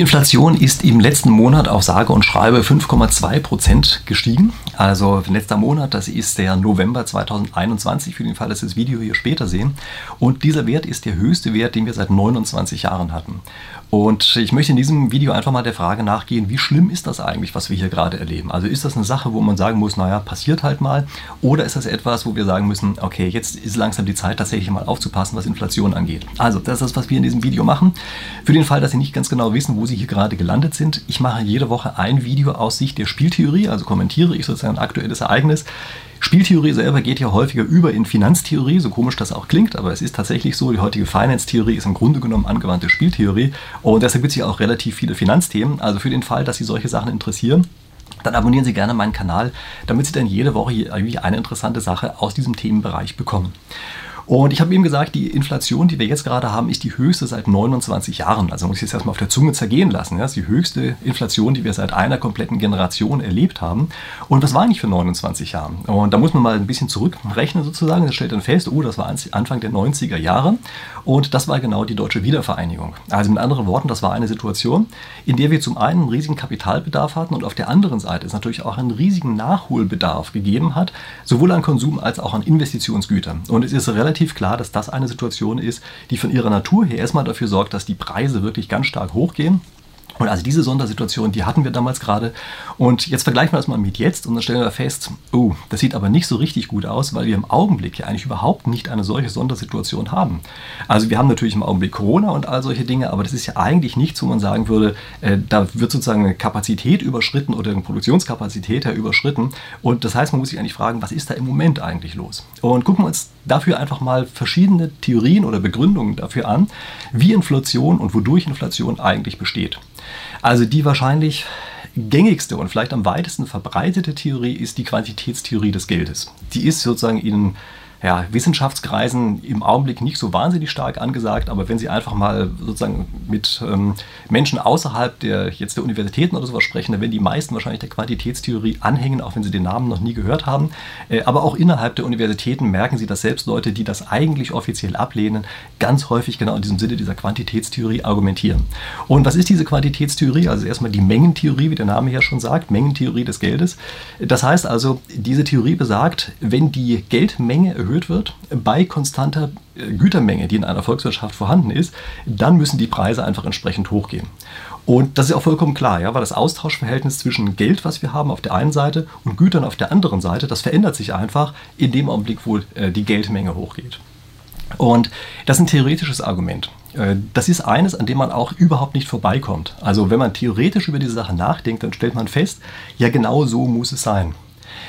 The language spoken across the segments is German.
Die Inflation ist im letzten Monat auf sage und schreibe 5,2 Prozent gestiegen. Also letzter Monat, das ist der November 2021, für den Fall, dass Sie das Video hier später sehen. Und dieser Wert ist der höchste Wert, den wir seit 29 Jahren hatten. Und ich möchte in diesem Video einfach mal der Frage nachgehen, wie schlimm ist das eigentlich, was wir hier gerade erleben? Also ist das eine Sache, wo man sagen muss, naja, passiert halt mal? Oder ist das etwas, wo wir sagen müssen, okay, jetzt ist langsam die Zeit, tatsächlich mal aufzupassen, was Inflation angeht? Also, das ist das, was wir in diesem Video machen. Für den Fall, dass Sie nicht ganz genau wissen, wo Sie hier gerade gelandet sind, ich mache jede Woche ein Video aus Sicht der Spieltheorie, also kommentiere ich sozusagen ein aktuelles Ereignis. Spieltheorie selber geht ja häufiger über in Finanztheorie, so komisch das auch klingt, aber es ist tatsächlich so, die heutige Finance-Theorie ist im Grunde genommen angewandte Spieltheorie und deshalb gibt es ja auch relativ viele Finanzthemen. Also für den Fall, dass Sie solche Sachen interessieren, dann abonnieren Sie gerne meinen Kanal, damit Sie dann jede Woche eine interessante Sache aus diesem Themenbereich bekommen. Und ich habe eben gesagt, die Inflation, die wir jetzt gerade haben, ist die höchste seit 29 Jahren. Also muss ich jetzt erstmal auf der Zunge zergehen lassen. Das ist die höchste Inflation, die wir seit einer kompletten Generation erlebt haben. Und was war eigentlich für 29 Jahre? Und da muss man mal ein bisschen zurückrechnen sozusagen. Das stellt dann fest, oh, das war Anfang der 90er Jahre. Und das war genau die deutsche Wiedervereinigung. Also mit anderen Worten, das war eine Situation, in der wir zum einen einen riesigen Kapitalbedarf hatten und auf der anderen Seite es natürlich auch einen riesigen Nachholbedarf gegeben hat, sowohl an Konsum als auch an Investitionsgütern. Und es ist relativ relativ klar, dass das eine Situation ist, die von ihrer Natur her erstmal dafür sorgt, dass die Preise wirklich ganz stark hochgehen und also diese Sondersituation, die hatten wir damals gerade. Und jetzt vergleichen wir das mal mit jetzt und dann stellen wir fest, oh, das sieht aber nicht so richtig gut aus, weil wir im Augenblick ja eigentlich überhaupt nicht eine solche Sondersituation haben. Also wir haben natürlich im Augenblick Corona und all solche Dinge, aber das ist ja eigentlich nichts, wo man sagen würde, äh, da wird sozusagen eine Kapazität überschritten oder eine Produktionskapazität ja überschritten. Und das heißt, man muss sich eigentlich fragen, was ist da im Moment eigentlich los? Und gucken wir uns dafür einfach mal verschiedene Theorien oder Begründungen dafür an, wie Inflation und wodurch Inflation eigentlich besteht. Also die wahrscheinlich gängigste und vielleicht am weitesten verbreitete Theorie ist die Quantitätstheorie des Geldes. Die ist sozusagen in ja, Wissenschaftskreisen im Augenblick nicht so wahnsinnig stark angesagt, aber wenn Sie einfach mal sozusagen mit ähm, Menschen außerhalb der jetzt der Universitäten oder sowas sprechen, dann werden die meisten wahrscheinlich der Quantitätstheorie anhängen, auch wenn sie den Namen noch nie gehört haben. Äh, aber auch innerhalb der Universitäten merken Sie, dass selbst Leute, die das eigentlich offiziell ablehnen, ganz häufig genau in diesem Sinne dieser Quantitätstheorie argumentieren. Und was ist diese Quantitätstheorie? Also erstmal die Mengentheorie, wie der Name ja schon sagt, Mengentheorie des Geldes. Das heißt also, diese Theorie besagt, wenn die Geldmenge erhöht erhöht wird, bei konstanter äh, Gütermenge, die in einer Volkswirtschaft vorhanden ist, dann müssen die Preise einfach entsprechend hochgehen. Und das ist auch vollkommen klar, ja, weil das Austauschverhältnis zwischen Geld, was wir haben auf der einen Seite, und Gütern auf der anderen Seite, das verändert sich einfach in dem Augenblick, wo äh, die Geldmenge hochgeht. Und das ist ein theoretisches Argument. Äh, das ist eines, an dem man auch überhaupt nicht vorbeikommt. Also wenn man theoretisch über diese Sache nachdenkt, dann stellt man fest, ja genau so muss es sein.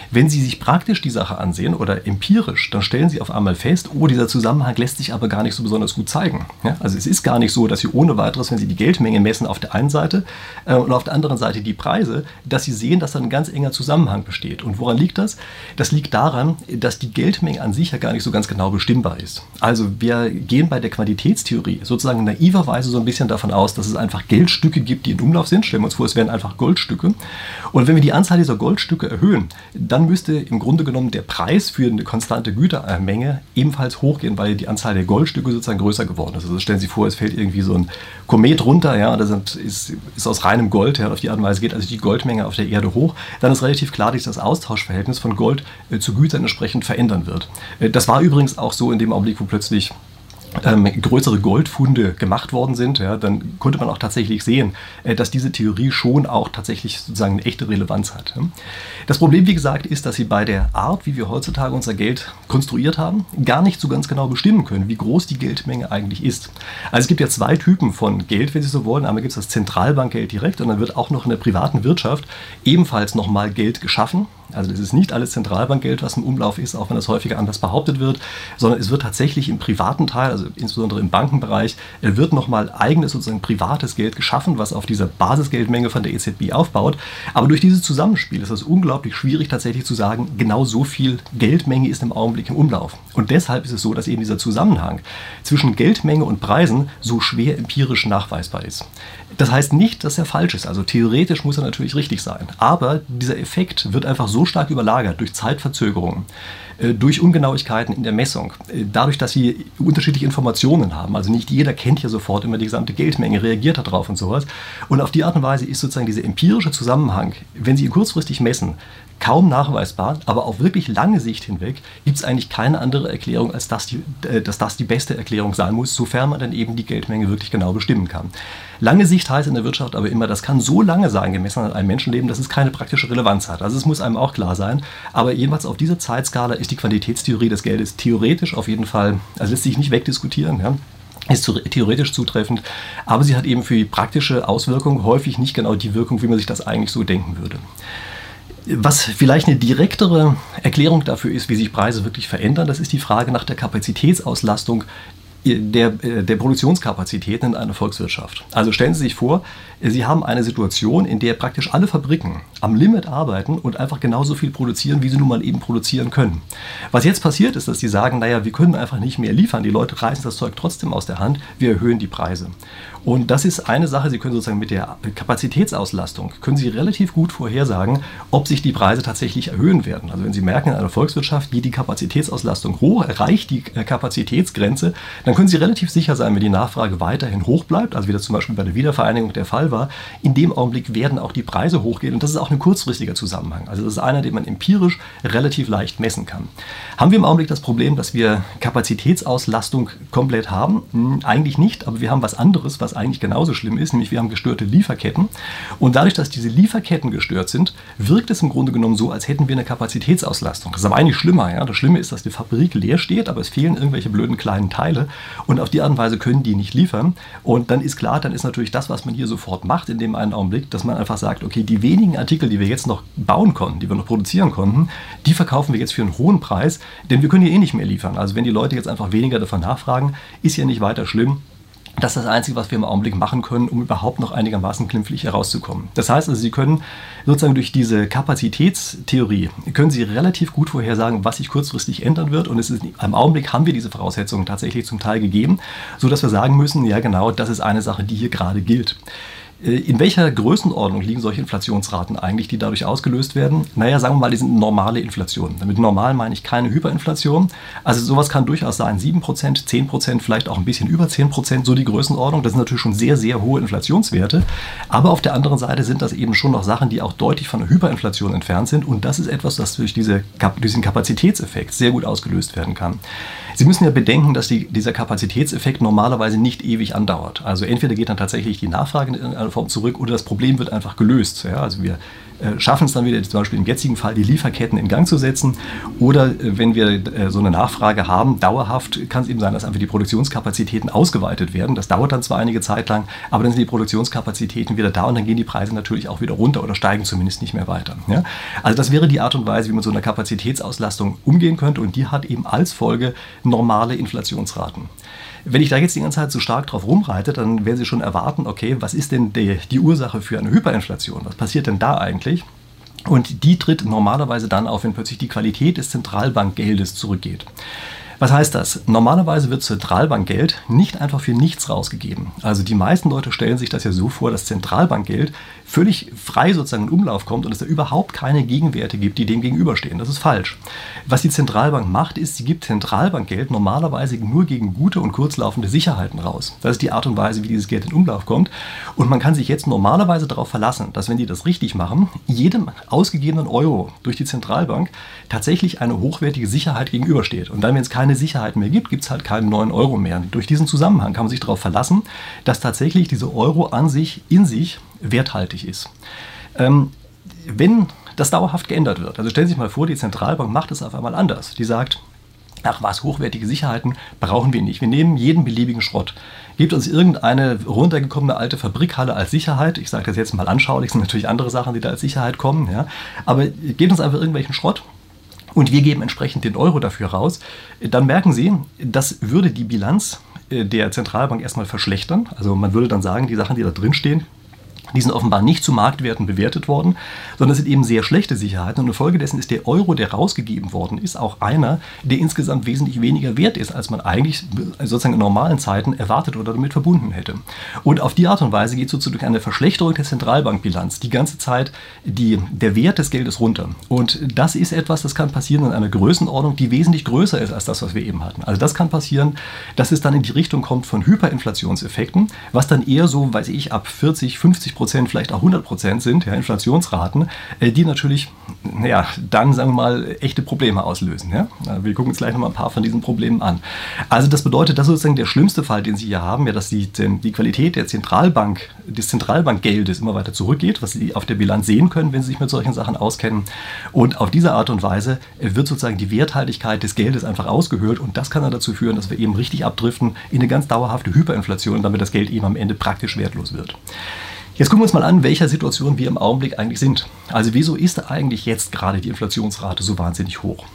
Wenn Sie sich praktisch die Sache ansehen oder empirisch, dann stellen Sie auf einmal fest, oh, dieser Zusammenhang lässt sich aber gar nicht so besonders gut zeigen. Ja? Also es ist gar nicht so, dass Sie ohne weiteres, wenn Sie die Geldmenge messen auf der einen Seite äh, und auf der anderen Seite die Preise, dass Sie sehen, dass da ein ganz enger Zusammenhang besteht. Und woran liegt das? Das liegt daran, dass die Geldmenge an sich ja gar nicht so ganz genau bestimmbar ist. Also wir gehen bei der Quantitätstheorie sozusagen naiverweise so ein bisschen davon aus, dass es einfach Geldstücke gibt, die in Umlauf sind. Stellen wir uns vor, es wären einfach Goldstücke. Und wenn wir die Anzahl dieser Goldstücke erhöhen, dann müsste im Grunde genommen der Preis für eine konstante Gütermenge ebenfalls hochgehen, weil die Anzahl der Goldstücke sozusagen größer geworden ist. Also stellen Sie sich vor, es fällt irgendwie so ein Komet runter, ja, das ist, ist aus reinem Gold, ja, auf die Art und Weise geht also die Goldmenge auf der Erde hoch, dann ist relativ klar, dass das Austauschverhältnis von Gold äh, zu Gütern entsprechend verändern wird. Äh, das war übrigens auch so in dem Augenblick, wo plötzlich ähm, größere Goldfunde gemacht worden sind, ja, dann konnte man auch tatsächlich sehen, äh, dass diese Theorie schon auch tatsächlich sozusagen eine echte Relevanz hat. Das Problem, wie gesagt, ist, dass sie bei der Art, wie wir heutzutage unser Geld konstruiert haben, gar nicht so ganz genau bestimmen können, wie groß die Geldmenge eigentlich ist. Also es gibt ja zwei Typen von Geld, wenn Sie so wollen. Einmal gibt es das Zentralbankgeld direkt und dann wird auch noch in der privaten Wirtschaft ebenfalls nochmal Geld geschaffen. Also das ist nicht alles Zentralbankgeld, was im Umlauf ist, auch wenn das häufiger anders behauptet wird, sondern es wird tatsächlich im privaten Teil, also insbesondere im Bankenbereich, wird nochmal eigenes sozusagen privates Geld geschaffen, was auf dieser Basisgeldmenge von der EZB aufbaut. Aber durch dieses Zusammenspiel ist es unglaublich schwierig tatsächlich zu sagen, genau so viel Geldmenge ist im Augenblick im Umlauf. Und deshalb ist es so, dass eben dieser Zusammenhang zwischen Geldmenge und Preisen so schwer empirisch nachweisbar ist. Das heißt nicht, dass er falsch ist. Also theoretisch muss er natürlich richtig sein. Aber dieser Effekt wird einfach so stark überlagert durch Zeitverzögerungen, durch Ungenauigkeiten in der Messung, äh, dadurch, dass sie unterschiedliche Informationen haben. Also nicht jeder kennt ja sofort immer die gesamte Geldmenge, reagiert darauf und sowas. Und auf die Art und Weise ist sozusagen dieser empirische Zusammenhang, wenn Sie ihn kurzfristig messen, kaum nachweisbar, aber auf wirklich lange Sicht hinweg gibt es eigentlich keine andere Erklärung, als dass, die, äh, dass das die beste Erklärung sein muss, sofern man dann eben die Geldmenge wirklich genau bestimmen kann. Lange Sicht heißt in der Wirtschaft aber immer, das kann so lange sein, gemessen an einem Menschenleben, dass es keine praktische Relevanz hat. Also es muss einem auch klar sein. Aber jedenfalls auf dieser Zeitskala ist die Quantitätstheorie des Geldes theoretisch auf jeden Fall, also lässt sich nicht wegdiskutieren. Ja ist theoretisch zutreffend, aber sie hat eben für die praktische Auswirkung häufig nicht genau die Wirkung, wie man sich das eigentlich so denken würde. Was vielleicht eine direktere Erklärung dafür ist, wie sich Preise wirklich verändern, das ist die Frage nach der Kapazitätsauslastung der, äh, der Produktionskapazitäten in einer Volkswirtschaft. Also stellen Sie sich vor, Sie haben eine Situation, in der praktisch alle Fabriken am Limit arbeiten und einfach genauso viel produzieren, wie sie nun mal eben produzieren können. Was jetzt passiert ist, dass sie sagen, naja, wir können einfach nicht mehr liefern, die Leute reißen das Zeug trotzdem aus der Hand, wir erhöhen die Preise. Und das ist eine Sache, Sie können sozusagen mit der Kapazitätsauslastung, können Sie relativ gut vorhersagen, ob sich die Preise tatsächlich erhöhen werden. Also wenn Sie merken, in einer Volkswirtschaft geht die Kapazitätsauslastung hoch, erreicht die äh, Kapazitätsgrenze, dann können Sie relativ sicher sein, wenn die Nachfrage weiterhin hoch bleibt, also wie das zum Beispiel bei der Wiedervereinigung der Fall war, in dem Augenblick werden auch die Preise hochgehen. Und das ist auch ein kurzfristiger Zusammenhang. Also das ist einer, den man empirisch relativ leicht messen kann. Haben wir im Augenblick das Problem, dass wir Kapazitätsauslastung komplett haben? Hm, eigentlich nicht, aber wir haben was anderes, was eigentlich genauso schlimm ist, nämlich wir haben gestörte Lieferketten. Und dadurch, dass diese Lieferketten gestört sind, wirkt es im Grunde genommen so, als hätten wir eine Kapazitätsauslastung. Das ist aber eigentlich schlimmer. Ja? Das Schlimme ist, dass die Fabrik leer steht, aber es fehlen irgendwelche blöden kleinen Teile und auf die Art und Weise können die nicht liefern. Und dann ist klar, dann ist natürlich das, was man hier sofort macht in dem einen Augenblick, dass man einfach sagt, okay, die wenigen Artikel, die wir jetzt noch bauen konnten, die wir noch produzieren konnten, die verkaufen wir jetzt für einen hohen Preis, denn wir können hier eh nicht mehr liefern. Also wenn die Leute jetzt einfach weniger davon nachfragen, ist ja nicht weiter schlimm. Das ist das Einzige, was wir im Augenblick machen können, um überhaupt noch einigermaßen glimpflich herauszukommen. Das heißt also, Sie können sozusagen durch diese Kapazitätstheorie, können Sie relativ gut vorhersagen, was sich kurzfristig ändern wird. Und es ist, im Augenblick haben wir diese Voraussetzungen tatsächlich zum Teil gegeben, sodass wir sagen müssen, ja genau, das ist eine Sache, die hier gerade gilt. Äh, in welcher Größenordnung liegen solche Inflationsraten eigentlich, die dadurch ausgelöst werden? Naja, sagen wir mal, die sind normale Inflation. Damit normal meine ich keine Hyperinflation. Also sowas kann durchaus sein, 7%, 10%, vielleicht auch ein bisschen über 10%, so die Größenordnung. Das sind natürlich schon sehr, sehr hohe Inflationswerte. Aber auf der anderen Seite sind das eben schon noch Sachen, die auch deutlich von der Hyperinflation entfernt sind. Und das ist etwas, das durch diese, diesen Kapazitätseffekt sehr gut ausgelöst werden kann. Sie müssen ja bedenken, dass die, dieser Kapazitätseffekt normalerweise nicht ewig andauert. Also entweder geht dann tatsächlich die Nachfrage in irgendeiner Form zurück oder das Problem wird einfach gelöst. Ja, also wir äh, schaffen es dann wieder, zum Beispiel im jetzigen Fall, die Lieferketten in Gang zu setzen. Oder äh, wenn wir äh, so eine Nachfrage haben, dauerhaft, kann es eben sein, dass einfach die Produktionskapazitäten ausgeweitet werden. Das dauert dann zwar einige Zeit lang, aber dann sind die Produktionskapazitäten wieder da und dann gehen die Preise natürlich auch wieder runter oder steigen zumindest nicht mehr weiter. Ja? Also das wäre die Art und Weise, wie man so einer Kapazitätsauslastung umgehen könnte und die hat eben als Folge normale Inflationsraten. Wenn ich da jetzt die ganze Zeit so stark drauf rumreite, dann werden Sie schon erwarten, okay, was ist denn die, die Ursache für eine Hyperinflation? Was passiert denn da eigentlich? Und die tritt normalerweise dann auf, wenn plötzlich die Qualität des Zentralbankgeldes zurückgeht. Was heißt das? Normalerweise wird Zentralbankgeld nicht einfach für nichts rausgegeben. Also die meisten Leute stellen sich das ja so vor, dass Zentralbankgeld völlig frei sozusagen in Umlauf kommt und es da überhaupt keine Gegenwerte gibt, die dem gegenüberstehen. Das ist falsch. Was die Zentralbank macht, ist, sie gibt Zentralbankgeld normalerweise nur gegen gute und kurzlaufende Sicherheiten raus. Das ist die Art und Weise, wie dieses Geld in Umlauf kommt. Und man kann sich jetzt normalerweise darauf verlassen, dass wenn die das richtig machen, jedem ausgegebenen Euro durch die Zentralbank tatsächlich eine hochwertige Sicherheit gegenübersteht. Und dann, wenn es keine Sicherheit mehr gibt, gibt es halt keinen neuen Euro mehr. Durch diesen Zusammenhang kann man sich darauf verlassen, dass tatsächlich dieser Euro an sich in sich werthaltig ist. Ähm, wenn das dauerhaft geändert wird, also stellen Sie sich mal vor, die Zentralbank macht es auf einmal anders. Die sagt, ach was, hochwertige Sicherheiten brauchen wir nicht. Wir nehmen jeden beliebigen Schrott. Gebt uns irgendeine runtergekommene alte Fabrikhalle als Sicherheit. Ich sage das jetzt mal anschaulich, sind natürlich andere Sachen, die da als Sicherheit kommen. Ja. Aber gebt uns einfach irgendwelchen Schrott und wir geben entsprechend den Euro dafür raus, dann merken Sie, das würde die Bilanz äh, der Zentralbank erstmal verschlechtern. Also man würde dann sagen, die Sachen, die da drin stehen, die sind offenbar nicht zu Marktwerten bewertet worden, sondern sind eben sehr schlechte Sicherheiten. Und infolgedessen ist der Euro, der rausgegeben worden ist, auch einer, der insgesamt wesentlich weniger wert ist, als man eigentlich sozusagen in normalen Zeiten erwartet oder damit verbunden hätte. Und auf die Art und Weise geht sozusagen eine Verschlechterung der Zentralbankbilanz die ganze Zeit die, der Wert des Geldes runter. Und das ist etwas, das kann passieren in einer Größenordnung, die wesentlich größer ist als das, was wir eben hatten. Also das kann passieren, dass es dann in die Richtung kommt von Hyperinflationseffekten, was dann eher so, weiß ich, ab 40, 50 Prozent Prozent, vielleicht auch 100 Prozent sind, ja, Inflationsraten, äh, die natürlich ja, dann, sagen wir mal, echte Probleme auslösen. Ja? Wir gucken uns gleich noch mal ein paar von diesen Problemen an. Also das bedeutet, das ist sozusagen der schlimmste Fall, den Sie hier haben, ja, dass die, die Qualität der Zentralbank, des Zentralbankgeldes immer weiter zurückgeht, was Sie auf der Bilanz sehen können, wenn Sie sich mit solchen Sachen auskennen. Und auf diese Art und Weise wird sozusagen die Werthaltigkeit des Geldes einfach ausgehöhlt und das kann dann dazu führen, dass wir eben richtig abdriften in eine ganz dauerhafte Hyperinflation, damit das Geld eben am Ende praktisch wertlos wird. Jetzt gucken wir uns mal an, welcher Situation wir im Augenblick eigentlich sind. Also wieso ist eigentlich jetzt gerade die Inflationsrate so wahnsinnig hoch?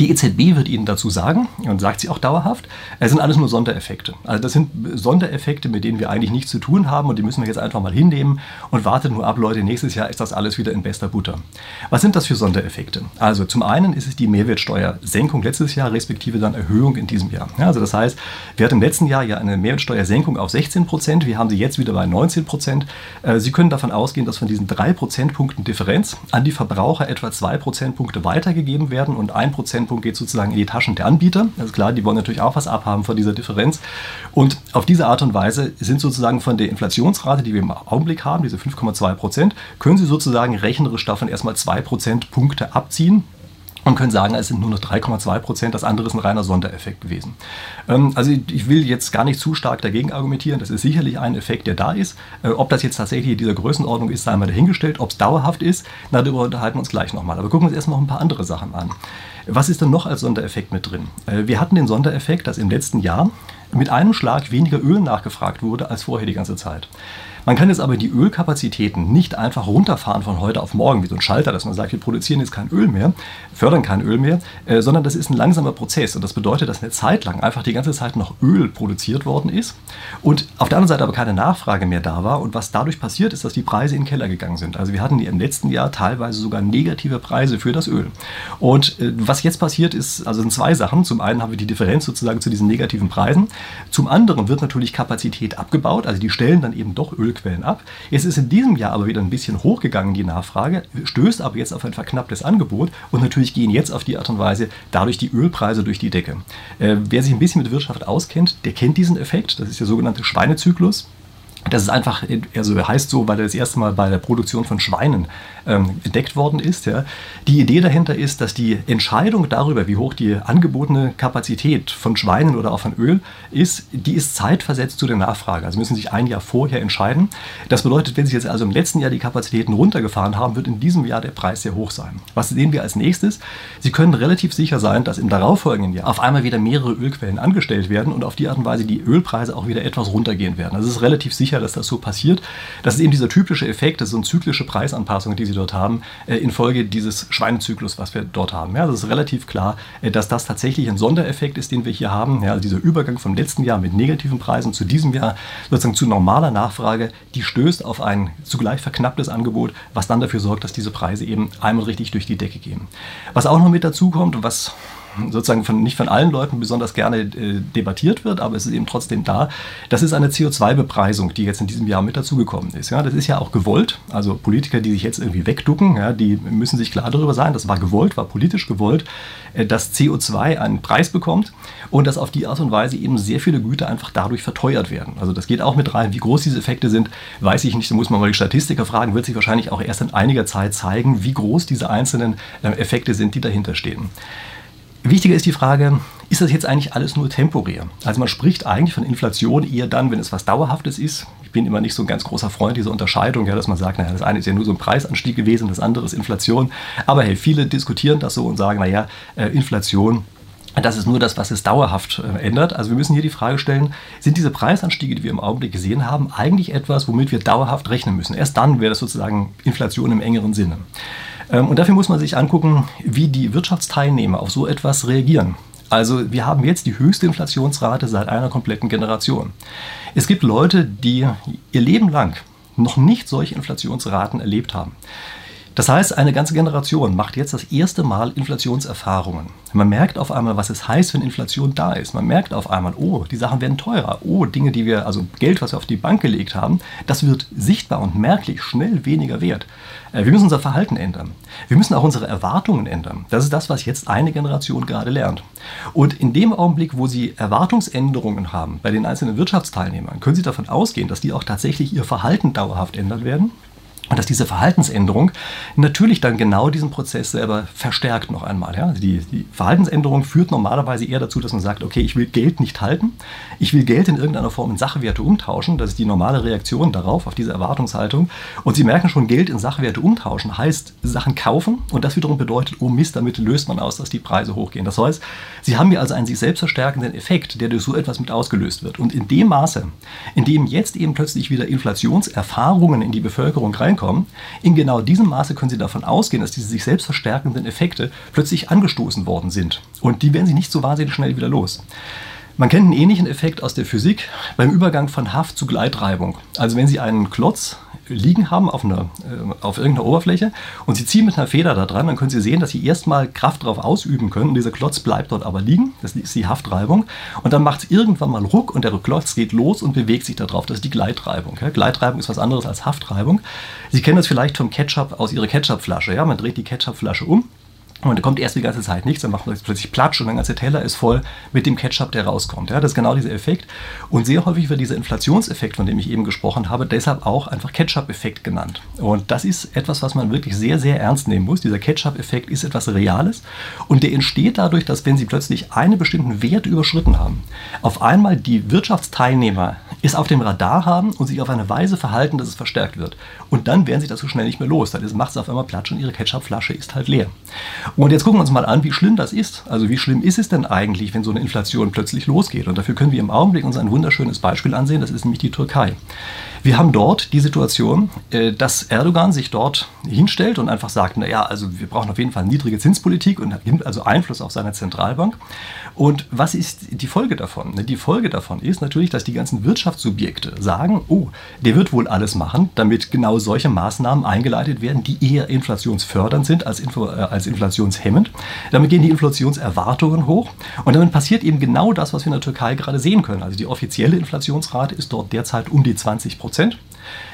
Die EZB wird Ihnen dazu sagen, und sagt sie auch dauerhaft, es sind alles nur Sondereffekte. Also das sind Sondereffekte, mit denen wir eigentlich nichts zu tun haben und die müssen wir jetzt einfach mal hinnehmen und wartet nur ab, Leute, nächstes Jahr ist das alles wieder in bester Butter. Was sind das für Sondereffekte? Also zum einen ist es die Mehrwertsteuersenkung letztes Jahr, respektive dann Erhöhung in diesem Jahr. Ja, also das heißt, wir hatten im letzten Jahr ja eine Mehrwertsteuersenkung auf 16 Prozent, wir haben sie jetzt wieder bei 19 Prozent. Äh, sie können davon ausgehen, dass von diesen drei Prozentpunkten Differenz an die Verbraucher etwa zwei Prozentpunkte weitergegeben werden und ein Prozent Prozentpunkt geht sozusagen in die Taschen der Anbieter. Das ist klar, die wollen natürlich auch was abhaben von dieser Differenz. Und auf diese Art und Weise sind sozusagen von der Inflationsrate, die wir im Augenblick haben, diese 5,2 Prozent, können Sie sozusagen rechnerisch davon erstmal zwei Prozentpunkte abziehen und können sagen, es sind nur noch 3,2 Prozent, das andere ist ein reiner Sondereffekt gewesen. Ähm, also ich will jetzt gar nicht zu stark dagegen argumentieren, das ist sicherlich ein Effekt, der da ist. Äh, ob das jetzt tatsächlich in dieser Größenordnung ist, sei mal dahingestellt. Ob es dauerhaft ist, darüber unterhalten wir uns gleich nochmal. Aber gucken wir uns erstmal noch ein paar andere Sachen an. Was ist denn noch als Sondereffekt mit drin? Äh, wir hatten den Sondereffekt, dass im letzten Jahr mit einem Schlag weniger Öl nachgefragt wurde als vorher die ganze Zeit. Man kann jetzt aber die Ölkapazitäten nicht einfach runterfahren von heute auf morgen, wie so ein Schalter, dass man sagt, wir produzieren jetzt kein Öl mehr, fördern kein Öl mehr, äh, sondern das ist ein langsamer Prozess. Und das bedeutet, dass eine Zeit lang einfach die ganze Zeit noch Öl produziert worden ist und auf der anderen Seite aber keine Nachfrage mehr da war. Und was dadurch passiert ist, dass die Preise in den Keller gegangen sind. Also wir hatten im letzten Jahr teilweise sogar negative Preise für das Öl. Und äh, was jetzt passiert ist, also sind zwei Sachen. Zum einen haben wir die Differenz sozusagen zu diesen negativen Preisen. Zum anderen wird natürlich Kapazität abgebaut. Also die stellen dann eben doch Öl Ölquellen ab. Es ist in diesem Jahr aber wieder ein bisschen hochgegangen, die Nachfrage, stößt aber jetzt auf ein verknapptes Angebot und natürlich gehen jetzt auf die Art und Weise dadurch die Ölpreise durch die Decke. Äh, wer sich ein bisschen mit Wirtschaft auskennt, der kennt diesen Effekt. Das ist der sogenannte Schweinezyklus. Das ist einfach, also heißt so, weil er das erste Mal bei der Produktion von Schweinen ähm, entdeckt worden ist. Ja. Die Idee dahinter ist, dass die Entscheidung darüber, wie hoch die angebotene Kapazität von Schweinen oder auch von Öl ist, die ist zeitversetzt zu der Nachfrage. Also müssen sich ein Jahr vorher entscheiden. Das bedeutet, wenn Sie jetzt also im letzten Jahr die Kapazitäten runtergefahren haben, wird in diesem Jahr der Preis sehr hoch sein. Was sehen wir als nächstes? Sie können relativ sicher sein, dass im darauffolgenden Jahr auf einmal wieder mehrere Ölquellen angestellt werden und auf die Art und Weise die Ölpreise auch wieder etwas runtergehen werden. Das ist relativ sicher sicher, dass das so passiert. Das ist eben dieser typische Effekt, das eine zyklische Preisanpassung, die Sie dort haben, äh, infolge dieses Schweinezyklus, was wir dort haben. Ja, das ist relativ klar, äh, dass das tatsächlich ein Sondereffekt ist, den wir hier haben. Ja, also dieser Übergang vom letzten Jahr mit negativen Preisen zu diesem Jahr sozusagen zu normaler Nachfrage, die stößt auf ein zugleich verknapptes Angebot, was dann dafür sorgt, dass diese Preise eben einmal richtig durch die Decke gehen. Was auch noch mit dazu kommt und was sozusagen von, nicht von allen Leuten besonders gerne äh, debattiert wird, aber es ist eben trotzdem da. Das ist eine CO2-Bepreisung, die jetzt in diesem Jahr mit dazugekommen ist. Ja, das ist ja auch gewollt. Also Politiker, die sich jetzt irgendwie wegducken, ja, die müssen sich klar darüber sein, das war gewollt, war politisch gewollt, äh, dass CO2 einen Preis bekommt und dass auf die Art und Weise eben sehr viele Güter einfach dadurch verteuert werden. Also das geht auch mit rein. Wie groß diese Effekte sind, weiß ich nicht. Da muss man mal die Statistiker fragen, wird sich wahrscheinlich auch erst in einiger Zeit zeigen, wie groß diese einzelnen äh, Effekte sind, die dahinter stehen. Wichtiger ist die Frage, ist das jetzt eigentlich alles nur temporär? Also man spricht eigentlich von Inflation eher dann, wenn es was Dauerhaftes ist. Ich bin immer nicht so ein ganz großer Freund dieser Unterscheidung, ja, dass man sagt, naja, das eine ist ja nur so ein Preisanstieg gewesen, das andere ist Inflation. Aber hey, viele diskutieren das so und sagen, naja, äh, Inflation das ist nur das, was es dauerhaft äh, ändert. Also wir müssen hier die Frage stellen, sind diese Preisanstiege, die wir im Augenblick gesehen haben, eigentlich etwas, womit wir dauerhaft rechnen müssen? Erst dann wäre das sozusagen Inflation im engeren Sinne. Ähm, und dafür muss man sich angucken, wie die Wirtschaftsteilnehmer auf so etwas reagieren. Also wir haben jetzt die höchste Inflationsrate seit einer kompletten Generation. Es gibt Leute, die ihr Leben lang noch nicht solche Inflationsraten erlebt haben. Das heißt, eine ganze Generation macht jetzt das erste Mal Inflationserfahrungen. Man merkt auf einmal, was es heißt, wenn Inflation da ist. Man merkt auf einmal, oh, die Sachen werden teurer. Oh, Dinge, die wir, also Geld, was wir auf die Bank gelegt haben, das wird sichtbar und merklich schnell weniger wert. Äh, wir müssen unser Verhalten ändern. Wir müssen auch unsere Erwartungen ändern. Das ist das, was jetzt eine Generation gerade lernt. Und in dem Augenblick, wo Sie Erwartungsänderungen haben bei den einzelnen Wirtschaftsteilnehmern, können Sie davon ausgehen, dass die auch tatsächlich ihr Verhalten dauerhaft ändern werden. Und dass diese Verhaltensänderung natürlich dann genau diesen Prozess selber verstärkt noch einmal. Ja? Also die, die, Verhaltensänderung führt normalerweise eher dazu, dass man sagt, okay, ich will Geld nicht halten, ich will Geld in irgendeiner Form in Sachwerte umtauschen. Das ist die normale Reaktion darauf, auf diese Erwartungshaltung. Und Sie merken schon, Geld in Sachwerte umtauschen heißt Sachen kaufen und das wiederum bedeutet, oh Mist, damit löst man aus, dass die Preise hochgehen. Das heißt, Sie haben hier also einen sich selbst verstärkenden Effekt, der durch so etwas mit ausgelöst wird. Und in dem Maße, in dem jetzt eben plötzlich wieder Inflationserfahrungen in die Bevölkerung reinkommen, reinkommen. In genau diesem Maße können Sie davon ausgehen, dass diese sich selbst verstärkenden Effekte plötzlich angestoßen worden sind. Und die werden Sie nicht so wahnsinnig schnell wieder los. Man kennt einen ähnlichen Effekt aus der Physik beim Übergang von Haft zu Gleitreibung. Also wenn Sie einen Klotz liegen haben auf, einer, äh, auf irgendeiner Oberfläche und Sie ziehen mit einer Feder da dran, dann können Sie sehen, dass Sie erstmal Kraft darauf ausüben können und dieser Klotz bleibt dort aber liegen. Das ist die Haftreibung. Und dann macht es irgendwann mal Ruck und der Klotz geht los und bewegt sich darauf. Das ist die Gleitreibung. Gleitreibung ist was anderes als Haftreibung. Sie kennen das vielleicht vom Ketchup aus Ihrer Ketchupflasche. Ja? Man dreht die Ketchupflasche um und da kommt erst die ganze Zeit nichts, dann macht man plötzlich Platsch und der ganze Teller ist voll mit dem Ketchup, der rauskommt. Ja, das ist genau dieser Effekt. Und sehr häufig wird dieser Inflationseffekt, von dem ich eben gesprochen habe, deshalb auch einfach Ketchup-Effekt genannt. Und das ist etwas, was man wirklich sehr, sehr ernst nehmen muss. Dieser Ketchup-Effekt ist etwas Reales und der entsteht dadurch, dass wenn Sie plötzlich einen bestimmten Wert überschritten haben, auf einmal die Wirtschaftsteilnehmer es auf dem Radar haben und sich auf eine Weise verhalten, dass es verstärkt wird. Und dann werden sie das so schnell nicht mehr los. Dann macht es auf einmal Platsch und ihre Ketchupflasche ist halt leer. Und jetzt gucken wir uns mal an, wie schlimm das ist. Also wie schlimm ist es denn eigentlich, wenn so eine Inflation plötzlich losgeht? Und dafür können wir im Augenblick uns ein wunderschönes Beispiel ansehen. Das ist nämlich die Türkei. Wir haben dort die Situation, äh, dass Erdogan sich dort hinstellt und einfach sagt, naja, also wir brauchen auf jeden Fall niedrige Zinspolitik und nimmt also Einfluss auf seine Zentralbank. Und was ist die Folge davon? Die Folge davon ist natürlich, dass die ganzen Wirtschaftssubjekte sagen, oh, der wird wohl alles machen, damit genau solche Maßnahmen eingeleitet werden, die eher inflationsfördernd sind als, Info, äh, als inflationshemmend. Damit gehen die Inflationserwartungen hoch und damit passiert eben genau das, was wir in der Türkei gerade sehen können. Also die offizielle Inflationsrate ist dort derzeit um die 20 Prozent.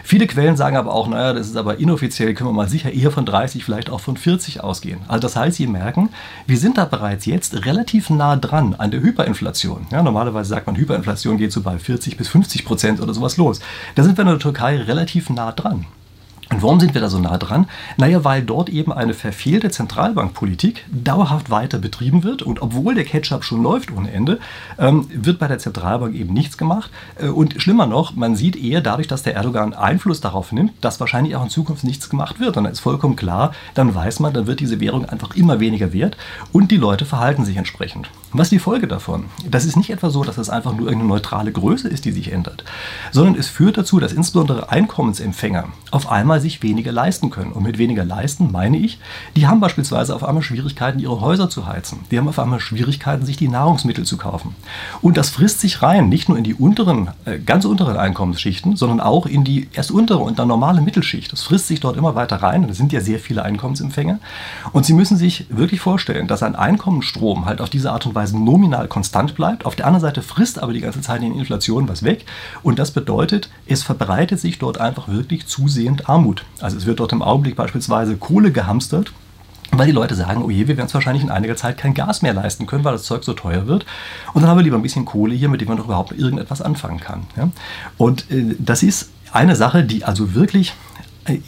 Viele Quellen sagen aber auch, naja, das ist aber inoffiziell, können wir mal sicher eher von 30, vielleicht auch von 40 ausgehen. Also das heißt, Sie merken, wir sind da bereits jetzt relativ nah dran an der Hyperinflation. Ja, normalerweise sagt man, Hyperinflation geht so bei 40 bis 50 Prozent oder sowas los. Da sind wir in der Türkei relativ nah dran. Und warum sind wir da so nah dran? Naja, weil dort eben eine verfehlte Zentralbankpolitik dauerhaft weiter betrieben wird und obwohl der Ketchup schon läuft ohne Ende, ähm, wird bei der Zentralbank eben nichts gemacht. Äh, und schlimmer noch, man sieht eher dadurch, dass der Erdogan Einfluss darauf nimmt, dass wahrscheinlich auch in Zukunft nichts gemacht wird. Und dann ist vollkommen klar, dann weiß man, dann wird diese Währung einfach immer weniger wert und die Leute verhalten sich entsprechend. Was ist die Folge davon? Das ist nicht etwa so, dass es einfach nur irgendeine neutrale Größe ist, die sich ändert, sondern es führt dazu, dass insbesondere Einkommensempfänger auf einmal einmal sich weniger leisten können. Und mit weniger leisten meine ich, die haben beispielsweise auf einmal Schwierigkeiten, ihre Häuser zu heizen. Die haben auf einmal Schwierigkeiten, sich die Nahrungsmittel zu kaufen. Und das frisst sich rein, nicht nur in die unteren, äh, ganz unteren Einkommensschichten, sondern auch in die erst untere und dann normale Mittelschicht. Das frisst sich dort immer weiter rein. Und es sind ja sehr viele Einkommensempfänger. Und Sie müssen sich wirklich vorstellen, dass ein Einkommensstrom halt auf diese Art und Weise nominal konstant bleibt. Auf der anderen Seite frisst aber die ganze Zeit in Inflation was weg. Und das bedeutet, es verbreitet sich dort einfach wirklich zusehend Armut. Armut. Also es wird dort im Augenblick beispielsweise Kohle gehamstert, weil die Leute sagen, oh je, wir werden es wahrscheinlich in einiger Zeit kein Gas mehr leisten können, weil das Zeug so teuer wird. Und dann haben wir lieber ein bisschen Kohle hier, mit dem man doch überhaupt irgendetwas anfangen kann. Ja? Und äh, das ist eine Sache, die also wirklich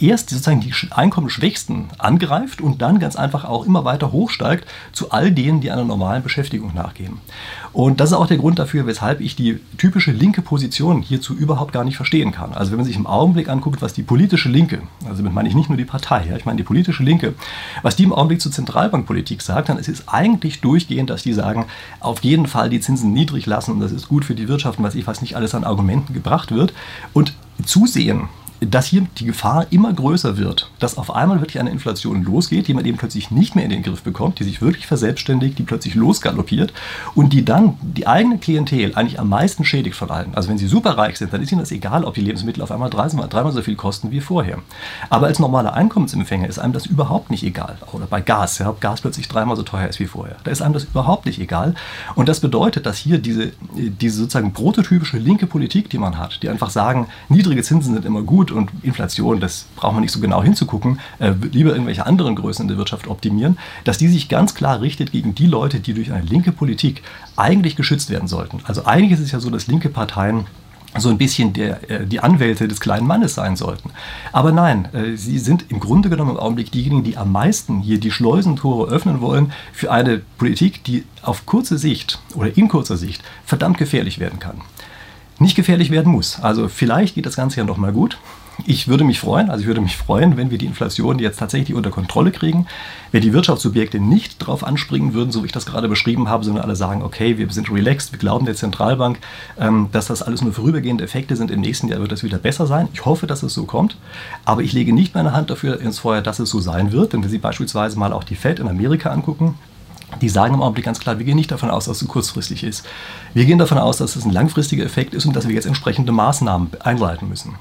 erst sozusagen die Einkommensschwächsten angreift und dann ganz einfach auch immer weiter hochsteigt zu all denen, die einer normalen Beschäftigung nachgehen. Und das ist auch der Grund dafür, weshalb ich die typische linke Position hierzu überhaupt gar nicht verstehen kann. Also wenn man sich im Augenblick anguckt, was die politische Linke, also damit meine ich nicht nur die Partei, ja, ich meine die politische Linke, was die im Augenblick zur Zentralbankpolitik sagt, dann ist es eigentlich durchgehend, dass die sagen, auf jeden Fall die Zinsen niedrig lassen und das ist gut für die Wirtschaft und was ich was nicht alles an Argumenten gebracht wird. Und zusehen, dass hier die Gefahr immer größer wird, dass auf einmal wirklich eine Inflation losgeht, die man eben plötzlich nicht mehr in den Griff bekommt, die sich wirklich verselbstständigt, die plötzlich losgaloppiert und die dann die eigene Klientel eigentlich am meisten schädigt von allen. Also wenn sie superreich sind, dann ist ihnen das egal, ob die Lebensmittel auf einmal dreimal, dreimal so viel kosten wie vorher. Aber als normaler Einkommensempfänger ist einem das überhaupt nicht egal. Oder bei Gas, ja, ob Gas plötzlich dreimal so teuer ist wie vorher. Da ist einem das überhaupt nicht egal. Und das bedeutet, dass hier diese, diese sozusagen prototypische linke Politik, die man hat, die einfach sagen, niedrige Zinsen sind immer gut und Inflation, das braucht man nicht so genau hinzugucken, äh, lieber irgendwelche anderen Größen in der Wirtschaft optimieren, dass die sich ganz klar richtet gegen die Leute, die durch eine linke Politik eigentlich geschützt werden sollten. Also eigentlich ist es ja so, dass linke Parteien so ein bisschen der, äh, die Anwälte des kleinen Mannes sein sollten. Aber nein, äh, sie sind im Grunde genommen im Augenblick diejenigen, die am meisten hier die Schleusentore öffnen wollen für eine Politik, die auf kurze Sicht oder in kurzer Sicht verdammt gefährlich werden kann. Nicht gefährlich werden muss. Also vielleicht geht das Ganze ja noch mal gut ich würde mich freuen, also ich würde mich freuen, wenn wir die Inflation jetzt tatsächlich unter Kontrolle kriegen, wenn die Wirtschaftssubjekte nicht darauf anspringen würden, so wie ich das gerade beschrieben habe, sondern alle sagen, okay, wir sind relaxed, wir glauben der Zentralbank, ähm, dass das alles nur vorübergehende Effekte sind, im nächsten Jahr wird das wieder besser sein. Ich hoffe, dass es so kommt, aber ich lege nicht meine Hand dafür ins Feuer, dass es so sein wird, denn wenn Sie beispielsweise mal auch die Fed in Amerika angucken, die sagen im Augenblick ganz klar, wir gehen nicht davon aus, dass es kurzfristig ist. Wir gehen davon aus, dass es ein langfristiger Effekt ist und dass wir jetzt entsprechende Maßnahmen einleiten müssen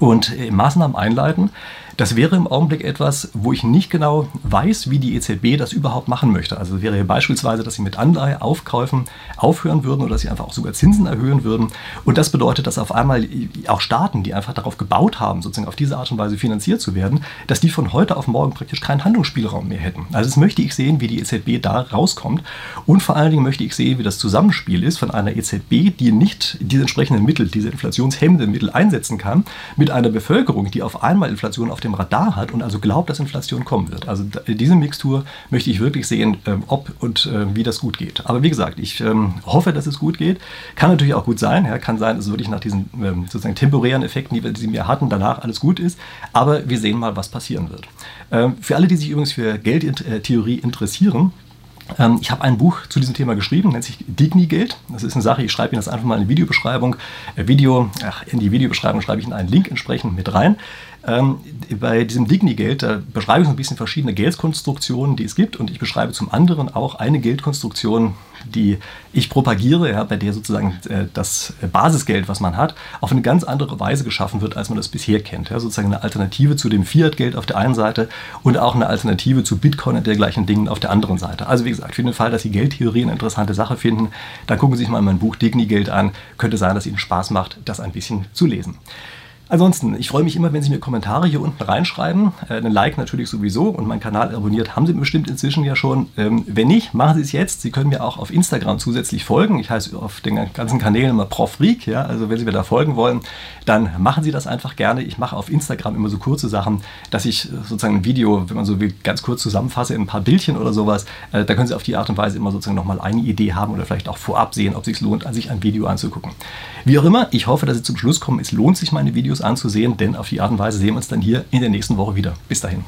und Maßnahmen einleiten, das wäre im Augenblick etwas, wo ich nicht genau weiß, wie die EZB das überhaupt machen möchte. Also wäre beispielsweise, dass sie mit Anleiheaufkäufen aufhören würden oder dass sie einfach auch sogar Zinsen erhöhen würden. Und das bedeutet, dass auf einmal auch Staaten, die einfach darauf gebaut haben, sozusagen auf diese Art und Weise finanziert zu werden, dass die von heute auf morgen praktisch keinen Handlungsspielraum mehr hätten. Also das möchte ich sehen, wie die EZB da rauskommt. Und vor allen Dingen möchte ich sehen, wie das Zusammenspiel ist von einer EZB, die nicht diese entsprechenden Mittel, diese inflationshemmenden Mittel einsetzen kann, mit einer Bevölkerung, die auf einmal Inflation auf dem Radar hat und also glaubt, dass Inflation kommen wird. Also diese Mixtur möchte ich wirklich sehen, ähm, ob und äh, wie das gut geht. Aber wie gesagt, ich ähm, hoffe, dass es gut geht. Kann natürlich auch gut sein. Ja, kann sein, dass wirklich nach diesen ähm, sozusagen temporären Effekten, die wir, hatten, danach alles gut ist. Aber wir sehen mal, was passieren wird. Für alle, die sich übrigens für Geldtheorie interessieren, ich habe ein Buch zu diesem Thema geschrieben, nennt sich Digni-Geld. Das ist eine Sache, ich schreibe Ihnen das einfach mal in die Videobeschreibung. Video, ach, in die Videobeschreibung schreibe ich Ihnen einen Link entsprechend mit rein. Ähm, bei diesem Digni-Geld, da beschreibe ich so ein bisschen verschiedene Geldkonstruktionen, die es gibt und ich beschreibe zum anderen auch eine Geldkonstruktion, die ich propagiere, ja, bei der sozusagen äh, das Basisgeld, was man hat, auf eine ganz andere Weise geschaffen wird, als man das bisher kennt. Ja, sozusagen eine Alternative zu dem Fiat-Geld auf der einen Seite und auch eine Alternative zu Bitcoin und dergleichen Dingen auf der anderen Seite. Also wie gesagt, für den Fall, dass Sie Geldtheorie eine interessante Sache finden, dann gucken Sie sich mal mein Buch Digni-Geld an. Könnte sein, dass Ihnen Spaß macht, das ein bisschen zu lesen. Ansonsten, ich freue mich immer, wenn Sie mir Kommentare hier unten reinschreiben. Äh, einen Like natürlich sowieso und meinen Kanal abonniert haben Sie bestimmt inzwischen ja schon. Ähm, wenn nicht, machen Sie es jetzt. Sie können mir auch auf Instagram zusätzlich folgen. Ich heiße auf den ganzen Kanälen immer Prof Freak. Ja? Also wenn Sie mir da folgen wollen, dann machen Sie das einfach gerne. Ich mache auf Instagram immer so kurze Sachen, dass ich sozusagen ein Video, wenn man so will, ganz kurz zusammenfasse in ein paar Bildchen oder sowas. Äh, da können Sie auf die Art und Weise immer sozusagen nochmal eine Idee haben oder vielleicht auch vorab sehen, ob es sich lohnt, sich ein Video anzugucken. Wie auch immer, ich hoffe, dass Sie zum Schluss kommen. Es lohnt sich, meine Videos anzusehen, denn auf die Art und Weise sehen wir uns dann hier in der nächsten Woche wieder. Bis dahin.